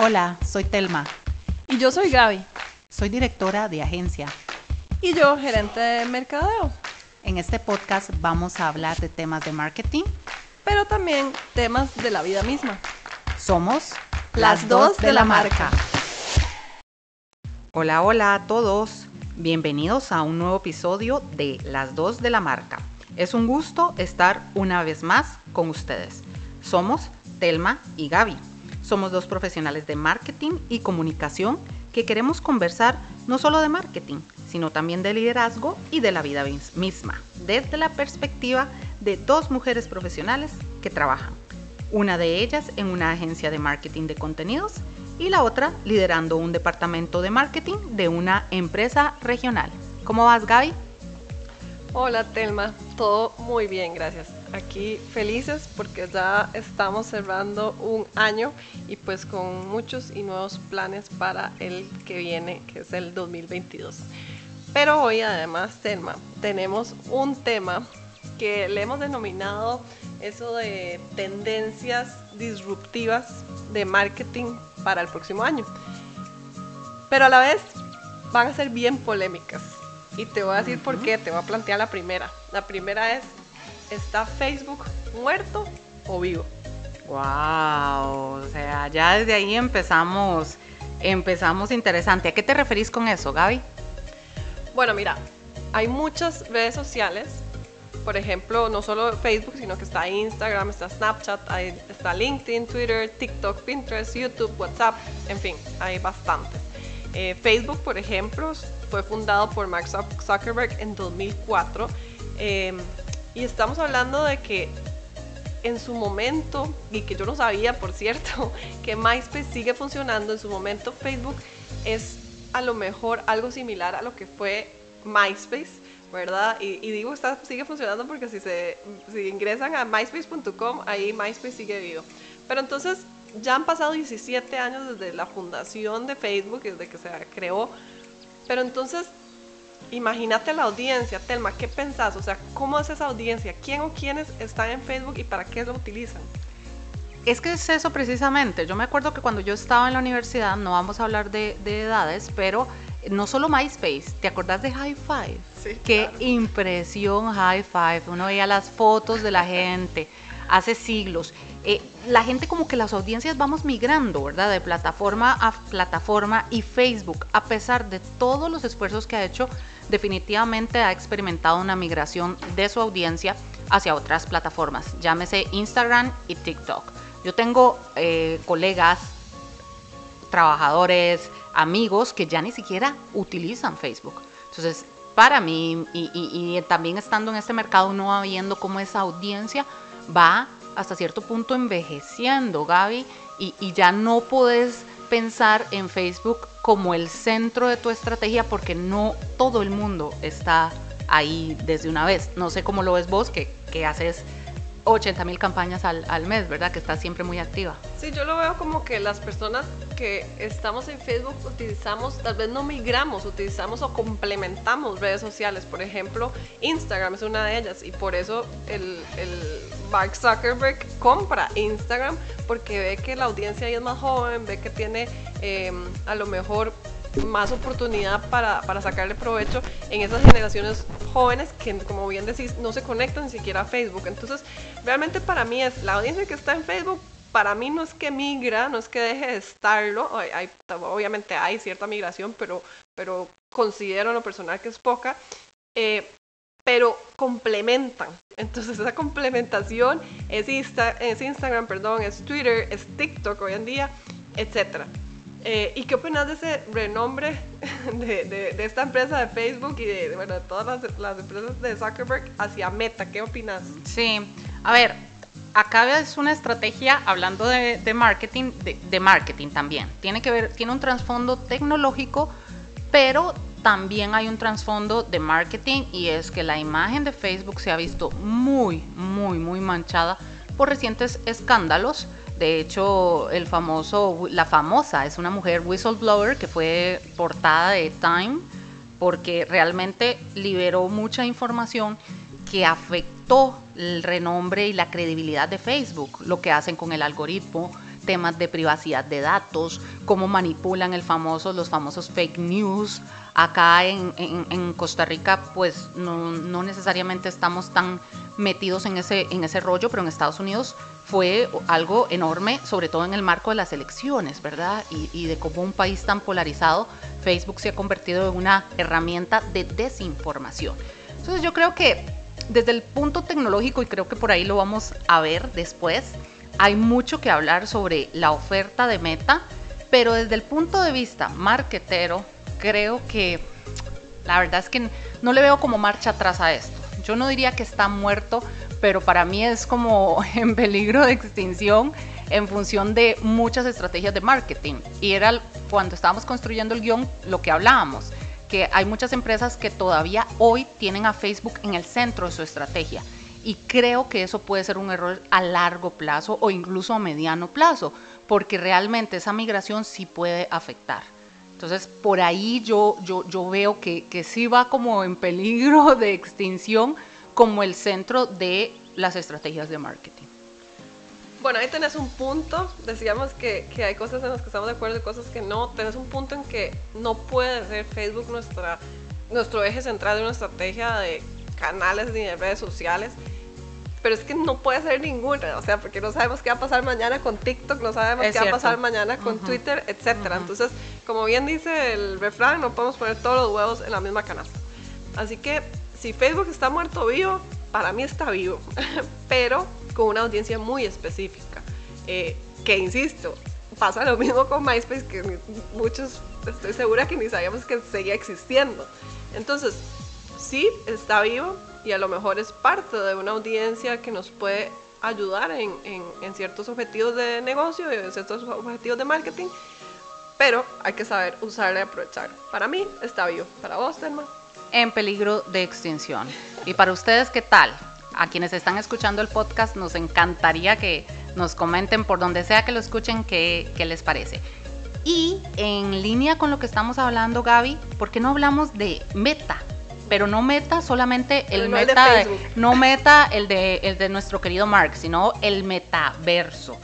Hola, soy Telma. Y yo soy Gaby. Soy directora de agencia. Y yo, gerente de mercadeo. En este podcast vamos a hablar de temas de marketing, pero también temas de la vida misma. Somos las dos de la marca. Hola, hola a todos. Bienvenidos a un nuevo episodio de Las dos de la marca. Es un gusto estar una vez más con ustedes. Somos Telma y Gaby. Somos dos profesionales de marketing y comunicación que queremos conversar no solo de marketing, sino también de liderazgo y de la vida misma, desde la perspectiva de dos mujeres profesionales que trabajan. Una de ellas en una agencia de marketing de contenidos y la otra liderando un departamento de marketing de una empresa regional. ¿Cómo vas, Gaby? Hola, Telma. Todo muy bien, gracias aquí felices porque ya estamos cerrando un año y pues con muchos y nuevos planes para el que viene, que es el 2022. Pero hoy además, Telma, tenemos un tema que le hemos denominado eso de tendencias disruptivas de marketing para el próximo año. Pero a la vez van a ser bien polémicas. Y te voy a decir por qué, te voy a plantear la primera. La primera es ¿está Facebook muerto o vivo? Wow, o sea, ya desde ahí empezamos, empezamos interesante. ¿A qué te referís con eso, Gaby? Bueno, mira, hay muchas redes sociales, por ejemplo, no solo Facebook, sino que está Instagram, está Snapchat, está LinkedIn, Twitter, TikTok, Pinterest, YouTube, WhatsApp, en fin, hay bastantes. Eh, Facebook, por ejemplo, fue fundado por Mark Zuckerberg en 2004. Y estamos hablando de que en su momento, y que yo no sabía, por cierto, que MySpace sigue funcionando, en su momento Facebook es a lo mejor algo similar a lo que fue MySpace, ¿verdad? Y, digo, está, sigue funcionando porque si, se, si ingresan a myspace.com, ahí MySpace sigue vivo. Pero entonces ya han pasado 17 años desde la fundación de Facebook, desde que se creó, pero entonces Imagínate la audiencia, Telma, ¿qué pensás? O sea, ¿cómo es esa audiencia? ¿Quién o quiénes están en Facebook y para qué lo utilizan? Es que es eso precisamente. Yo me acuerdo que cuando yo estaba en la universidad, no vamos a hablar de, edades, pero no solo MySpace, ¿te acordás de High Five? Sí. Qué impresión High Five. Uno veía las fotos de la gente hace siglos. Eh, la gente como que las audiencias vamos migrando, ¿verdad? De plataforma a plataforma y Facebook, a pesar de todos los esfuerzos que ha hecho, definitivamente ha experimentado una migración de su audiencia hacia otras plataformas, llámese Instagram y TikTok. Yo tengo eh, colegas, trabajadores, amigos que ya ni siquiera utilizan Facebook. Entonces, para mí, y, y también estando en este mercado, va viendo cómo esa audiencia va hasta cierto punto envejeciendo, Gaby, y, ya no puedes pensar en Facebook como el centro de tu estrategia porque no todo el mundo está ahí desde una vez. No sé cómo lo ves vos, que, haces 80 mil campañas al, al, mes, ¿verdad? Que está siempre muy activa. Sí, yo lo veo como que las personas que estamos en Facebook utilizamos, tal vez no migramos, utilizamos o complementamos redes sociales. Por ejemplo, Instagram es una de ellas y por eso el Mark Zuckerberg compra Instagram porque ve que la audiencia ahí es más joven, ve que tiene eh, a lo mejor más oportunidad para, para, sacarle provecho en esas generaciones jóvenes que, como bien decís, no se conectan ni siquiera a Facebook. Entonces, realmente para mí es la audiencia que está en Facebook. Para mí no es que migra, no es que deje de estarlo. Obviamente hay cierta migración, pero, pero considero en lo personal que es poca. Eh, pero complementan. Entonces esa complementación es, Insta, es Instagram, perdón, es Twitter, es TikTok hoy en día, etcétera. Eh, ¿Y qué opinas de ese renombre de, esta empresa de Facebook y de, bueno, de todas las, las, empresas de Zuckerberg hacia Meta? ¿Qué opinas? Sí, a ver, acá es una estrategia hablando de marketing, de, marketing también. Tiene que ver, tiene un trasfondo tecnológico, pero también hay un trasfondo de marketing y es que la imagen de Facebook se ha visto muy, muy, muy manchada por recientes escándalos de hecho, el famoso, la famosa es una mujer whistleblower que fue portada de Time porque realmente liberó mucha información que afectó el renombre y la credibilidad de Facebook, lo que hacen con el algoritmo, temas de privacidad de datos, cómo manipulan el famoso, los famosos fake news. Acá en, en, Costa Rica, pues no, no, necesariamente estamos tan metidos en ese, en ese rollo, pero en Estados Unidos fue algo enorme, sobre todo en el marco de las elecciones, ¿verdad? Y, y de cómo un país tan polarizado, Facebook se ha convertido en una herramienta de desinformación. Entonces yo creo que desde el punto tecnológico, y creo que por ahí lo vamos a ver después, hay mucho que hablar sobre la oferta de Meta, pero desde el punto de vista marketero, creo que la verdad es que no le veo como marcha atrás a esto. Yo no diría que está muerto, pero para mí es como en peligro de extinción en función de muchas estrategias de marketing. Y era cuando estábamos construyendo el guion lo que hablábamos que hay muchas empresas que todavía hoy tienen a Facebook en el centro de su estrategia. Y creo que eso puede ser un error a largo plazo o incluso a mediano plazo, porque realmente esa migración sí puede afectar. Entonces, por ahí yo, yo, yo veo que, que sí va como en peligro de extinción como el centro de las estrategias de marketing. Bueno, ahí tenés un punto, decíamos que, que, hay cosas en las que estamos de acuerdo y cosas que no. Tenés un punto en que no puede ser Facebook nuestra, nuestro eje central de una estrategia de canales ni de redes sociales. Pero es que no puede ser ninguna, o sea, porque no sabemos qué va a pasar mañana con TikTok, no sabemos qué va a pasar mañana con Twitter, etcétera. Entonces, como bien dice el refrán, no podemos poner todos los huevos en la misma canasta. Así que si Facebook está muerto vivo, para mí está vivo, pero con una audiencia muy específica. Eh, que insisto, pasa lo mismo con MySpace, que muchos estoy segura que ni sabíamos que seguía existiendo. Entonces, sí, está vivo y a lo mejor es parte de una audiencia que nos puede ayudar en, en, ciertos objetivos de negocio y en ciertos objetivos de marketing, pero hay que saber usarla y aprovechar. Para mí está vivo. Para vos, Telma. En peligro de extinción. ¿Y para ustedes qué tal? a quienes están escuchando el podcast, nos encantaría que nos comenten por donde sea que lo escuchen qué, les parece. Y en línea con lo que estamos hablando, Gaby, ¿por qué no hablamos de meta? Pero no meta solamente el meta, no meta el de, el de nuestro querido Mark, sino el metaverso.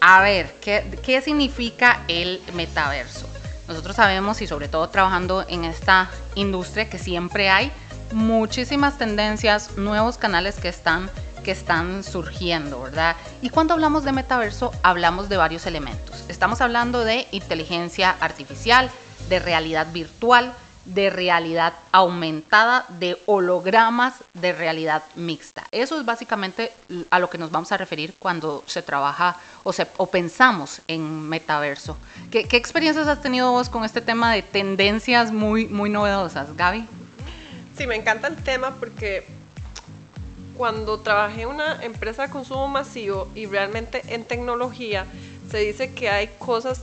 A ver, ¿qué, ¿qué significa el metaverso? Nosotros sabemos, y sobre todo trabajando en esta industria, que siempre hay muchísimas tendencias, nuevos canales que están que están surgiendo, ¿verdad? Y cuando hablamos de metaverso, hablamos de varios elementos. Estamos hablando de inteligencia artificial, de realidad virtual, de realidad aumentada, de hologramas, de realidad mixta. Eso es básicamente a lo que nos vamos a referir cuando se trabaja o, se, o pensamos en metaverso. ¿Qué, ¿Qué, experiencias has tenido vos con este tema de tendencias muy, muy novedosas, Gaby? Sí, me encanta el tema porque cuando trabajé en una empresa de consumo masivo y realmente en tecnología, se dice que hay cosas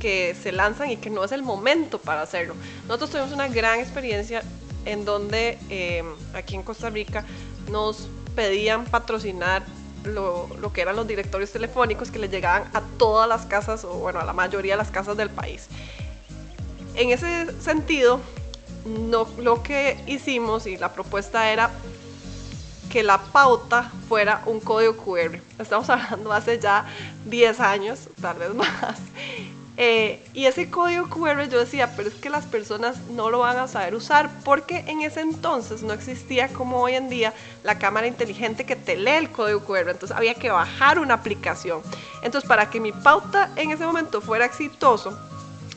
que se lanzan y que no es el momento para hacerlo. Nosotros tuvimos una gran experiencia en donde eh, aquí en Costa Rica nos pedían patrocinar lo, lo, que eran los directorios telefónicos que le llegaban a todas las casas, o bueno, a la mayoría de las casas del país. En ese sentido, no, lo que hicimos y la propuesta era que la pauta fuera un código QR. Estamos hablando hace ya 10 años, tal vez más. Eh, y ese código QR yo decía, pero es que las personas no lo van a saber usar porque en ese entonces no existía como hoy en día la cámara inteligente que te lee el código QR. Entonces había que bajar una aplicación. Entonces para que mi pauta en ese momento fuera exitoso,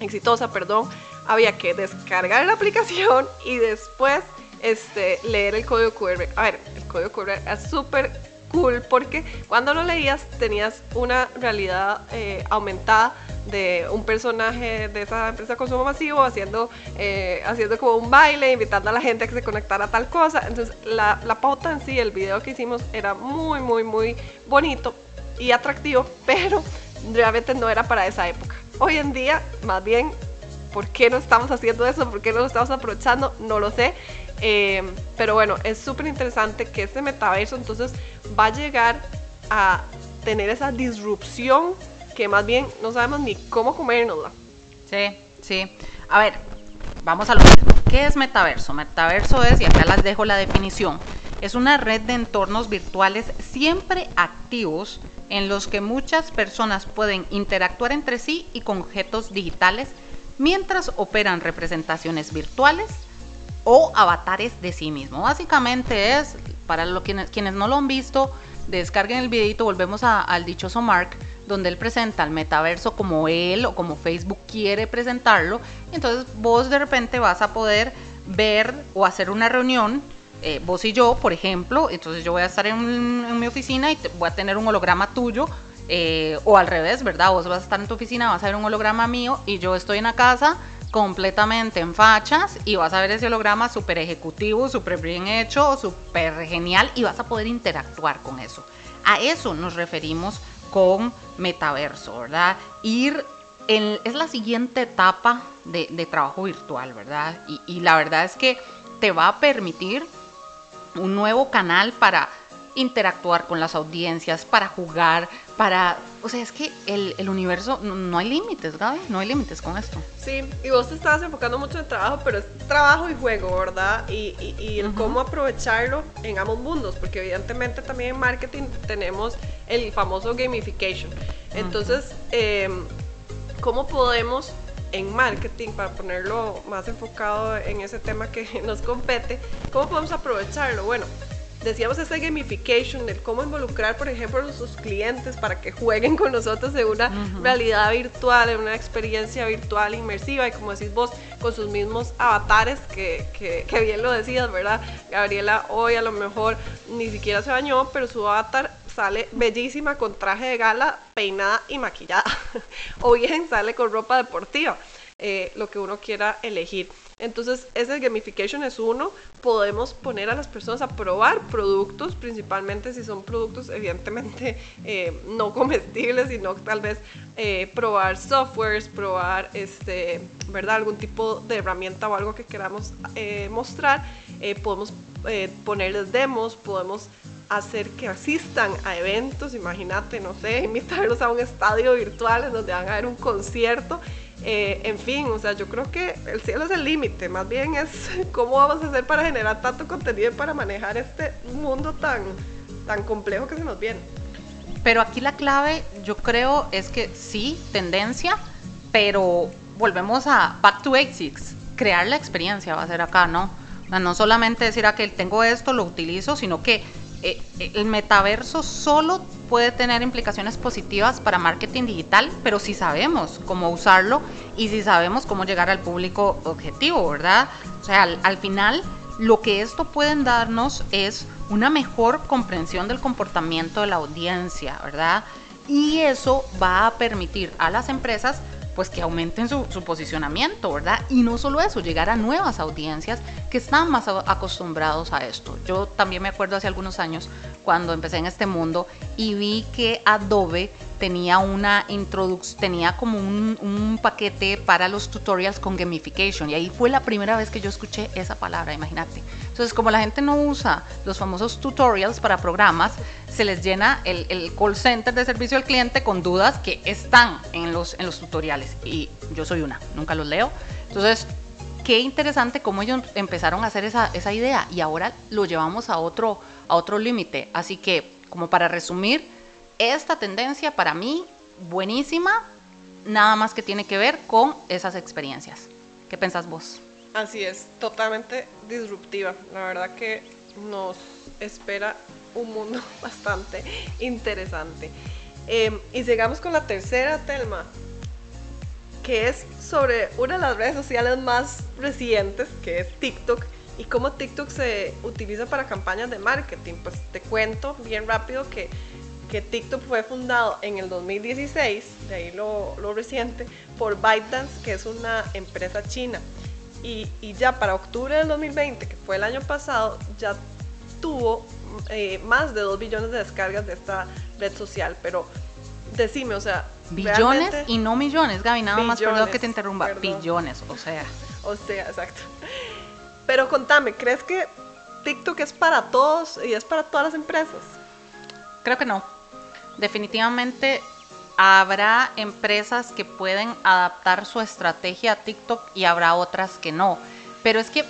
exitosa, perdón, había que descargar la aplicación y después este, leer el código QR. A ver, el código QR es súper cool porque cuando lo leías tenías una realidad eh, aumentada de un personaje de esa empresa de consumo masivo haciendo, eh, haciendo como un baile, invitando a la gente a que se conectara a tal cosa. Entonces la, la pauta en sí, el video que hicimos era muy, muy, muy bonito y atractivo, pero realmente no era para esa época. Hoy en día, más bien, ¿Por qué no estamos haciendo eso? ¿Por qué no lo estamos aprovechando? No lo sé. Eh, pero bueno, es súper interesante que este metaverso entonces va a llegar a tener esa disrupción que más bien no sabemos ni cómo comérnosla. Sí, sí. A ver, vamos a lo mismo. ¿Qué es metaverso? Metaverso es, y acá les dejo la definición, es una red de entornos virtuales siempre activos en los que muchas personas pueden interactuar entre sí y con objetos digitales mientras operan representaciones virtuales o avatares de sí mismo. Básicamente es, para lo, quienes, quienes no lo han visto, descarguen el videito, volvemos al dichoso Mark, donde él presenta el metaverso como él o como Facebook quiere presentarlo. Entonces vos de repente vas a poder ver o hacer una reunión, eh, vos y yo, por ejemplo, entonces yo voy a estar en, mi oficina y voy a tener un holograma tuyo. Eh, o al revés, ¿verdad? Vos vas a estar en tu oficina, vas a ver un holograma mío y yo estoy en la casa completamente en fachas y vas a ver ese holograma súper ejecutivo, súper bien hecho, súper genial y vas a poder interactuar con eso. A eso nos referimos con metaverso, ¿verdad? Ir en, es la siguiente etapa de, trabajo virtual, ¿verdad? Y, y la verdad es que te va a permitir un nuevo canal para interactuar con las audiencias, para jugar, para... O sea, es que el, el universo, no, hay límites, Gaby, no hay límites con esto. Sí, y vos te estabas enfocando mucho en trabajo, pero es trabajo y juego, ¿verdad? Y, y, el cómo aprovecharlo en ambos mundos, porque evidentemente también en marketing tenemos el famoso gamification. Entonces, em, ¿cómo podemos en marketing, para ponerlo más enfocado en ese tema que nos compete, ¿cómo podemos aprovecharlo? Bueno, decíamos ese gamification, el cómo involucrar, por ejemplo, a nuestros clientes para que jueguen con nosotros en una realidad virtual, en una experiencia virtual inmersiva y como decís vos, con sus mismos avatares, que, que, bien lo decías, ¿verdad? Gabriela hoy a lo mejor ni siquiera se bañó, pero su avatar sale bellísima con traje de gala, peinada y maquillada. o bien sale con ropa deportiva, eh, lo que uno quiera elegir. Entonces, ese gamification es uno. Podemos poner a las personas a probar productos, principalmente si son productos evidentemente eh, no comestibles, sino tal vez eh, probar softwares, probar este, ¿verdad? algún tipo de herramienta o algo que queramos eh, mostrar. podemos ponerles demos, podemos hacer que asistan a eventos, imagínate, no sé, invitarlos a un estadio virtual en donde van a ver un concierto eh, en fin, o sea, yo creo que el cielo es el límite, más bien es cómo vamos a hacer para generar tanto contenido y para manejar este mundo tan, tan complejo que se nos viene. Pero aquí la clave, yo creo, es que sí, tendencia, pero volvemos a back to basics. Crear la experiencia va a ser acá, ¿no? no solamente decir ah, que tengo esto, lo utilizo, sino que eh, el metaverso solo puede tener implicaciones positivas para marketing digital, pero si sabemos cómo usarlo y si sabemos cómo llegar al público objetivo, ¿verdad? O sea, al, final lo que esto puede darnos es una mejor comprensión del comportamiento de la audiencia, ¿verdad? Y eso va a permitir a las empresas pues que aumenten su, posicionamiento, ¿verdad? Y no solo eso, llegar a nuevas audiencias que están más acostumbrados a esto. Yo también me acuerdo hace algunos años cuando empecé en este mundo y vi que Adobe tenía una introducción, tenía como un, paquete para los tutorials con gamification y ahí fue la primera vez que yo escuché esa palabra, imagínate. Entonces, como la gente no usa los famosos tutorials para programas, se les llena el, el call center de servicio al cliente con dudas que están en los, en los tutoriales y yo soy una, nunca los leo. Entonces, qué interesante cómo ellos empezaron a hacer esa, idea y ahora lo llevamos a otro, a otro límite. Así que, como para resumir, esta tendencia para mí, buenísima, nada más que tiene que ver con esas experiencias. ¿Qué pensás vos? Así es, totalmente disruptiva. La verdad que nos espera un mundo bastante interesante. Em, y llegamos con la tercera, Telma, que es sobre una de las redes sociales más recientes, que es TikTok, y cómo TikTok se utiliza para campañas de marketing. Pues te cuento bien rápido que que TikTok fue fundado en el 2016, de ahí lo, reciente, por ByteDance, que es una empresa china. Y, ya para octubre del 2020, que fue el año pasado, ya tuvo eh, más de 2 billones de descargas de esta red social. Pero decime, o sea... Billones y no millones, Gaby, nada más, perdón que te interrumpa. Billones, o sea. O sea, exacto. Pero contame, ¿crees que TikTok es para todos y es para todas las empresas? Creo que no definitivamente habrá empresas que pueden adaptar su estrategia a TikTok y habrá otras que no. Pero es que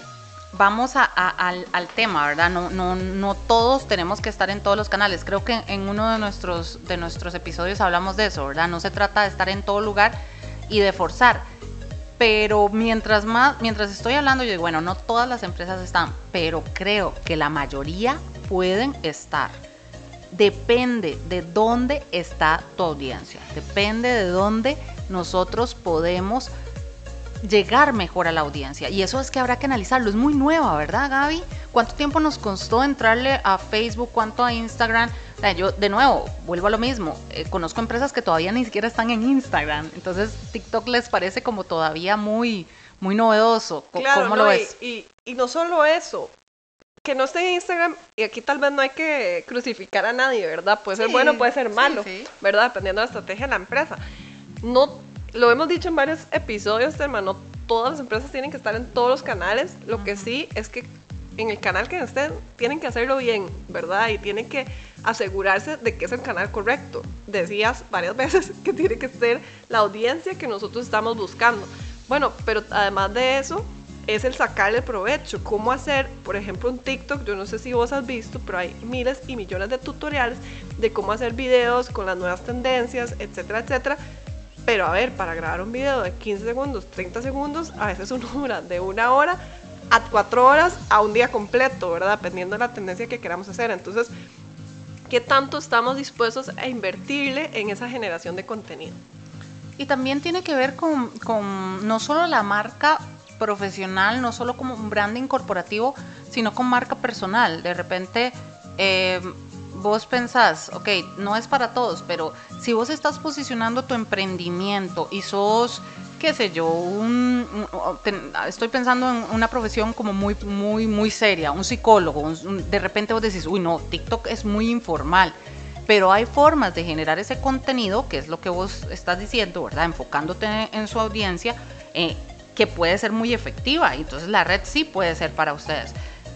vamos a, al, tema, ¿verdad? No todos tenemos que estar en todos los canales. Creo que en uno de nuestros, de nuestros episodios hablamos de eso, ¿verdad? No se trata de estar en todo lugar y de forzar. Pero mientras más, mientras estoy hablando, yo digo, bueno, no todas las empresas están, pero creo que la mayoría pueden estar. Depende de dónde está tu audiencia, depende de dónde nosotros podemos llegar mejor a la audiencia. Y eso es que habrá que analizarlo. Es muy nueva, ¿verdad, Gaby? ¿Cuánto tiempo nos costó entrarle a Facebook? ¿Cuánto a Instagram? yo, de nuevo, vuelvo a lo mismo. Eh, conozco empresas que todavía ni siquiera están en Instagram. Entonces, TikTok les parece como todavía muy, muy novedoso. Claro, ¿Cómo lo ves? Y, y, no solo eso. Que no esté en Instagram, y aquí tal vez no hay que crucificar a nadie, ¿verdad? Puede ser bueno, puede ser malo, ¿verdad? Dependiendo de la estrategia de la empresa. No lo hemos dicho en varios episodios, hermano, todas las empresas tienen que estar en todos los canales. Lo que sí es que en el canal que estén tienen que hacerlo bien, ¿verdad? Y tienen que asegurarse de que es el canal correcto. Decías varias veces que tiene que ser la audiencia que nosotros estamos buscando. Bueno, pero además de eso, es el sacarle provecho. Cómo hacer, por ejemplo, un TikTok, yo no sé si vos has visto, pero hay miles y millones de tutoriales de cómo hacer videos con las nuevas tendencias, etcétera, etcétera pero a ver, para grabar un video de 15 segundos, 30 segundos, a veces uno dura de una hora a cuatro horas a un día completo, ¿verdad? Dependiendo de la tendencia que queramos hacer. Entonces, ¿qué tanto estamos dispuestos a invertirle en esa generación de contenido? Y también tiene que ver con, con no solo la marca profesional, no solo como un branding corporativo, sino con marca personal. De repente, eh, vos pensás, ok, no es para todos, pero si vos estás posicionando tu emprendimiento y sos, qué sé yo, estoy pensando en una profesión como muy, muy, muy seria, un psicólogo, de repente vos decís, uy, no, TikTok es muy informal. Pero hay formas de generar ese contenido, que es lo que vos estás diciendo, ¿verdad? Enfocándote en, su audiencia, eh, que puede ser muy efectiva. Entonces la red sí puede ser para ustedes.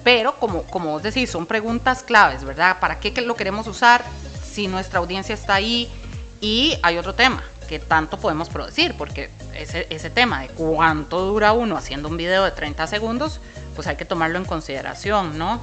Pero como, como vos decís, son preguntas claves, ¿verdad? ¿Para qué lo queremos usar si nuestra audiencia está ahí? Y hay otro tema, que tanto podemos producir, porque ese, ese tema de cuánto dura uno haciendo un video de 30 segundos, pues hay que tomarlo en consideración, ¿no?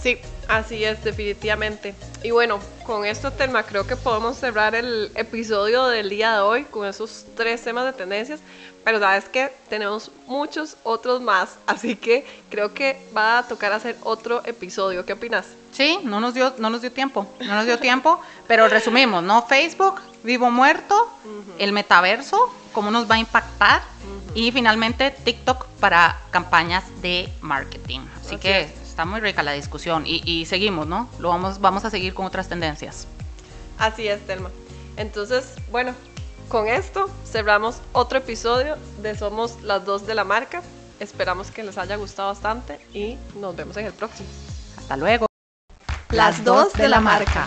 Sí, así es, definitivamente. Y bueno, con esto, Telma, creo que podemos cerrar el episodio del día de hoy con esos tres temas de tendencias. Pero sabes que tenemos muchos otros más, así que creo que va a tocar hacer otro episodio. ¿Qué opinas? Sí, no nos dio, no nos dio tiempo, no nos dio tiempo, pero resumimos, ¿no? Facebook, vivo muerto, el metaverso, cómo nos va a impactar y finalmente TikTok para campañas de marketing. Así, que está muy rica la discusión y, y, seguimos, ¿no? Lo vamos, vamos a seguir con otras tendencias. Así es, Telma. Entonces, bueno, con esto cerramos otro episodio de Somos las dos de la marca. Esperamos que les haya gustado bastante y nos vemos en el próximo. Hasta luego. Las dos de la marca.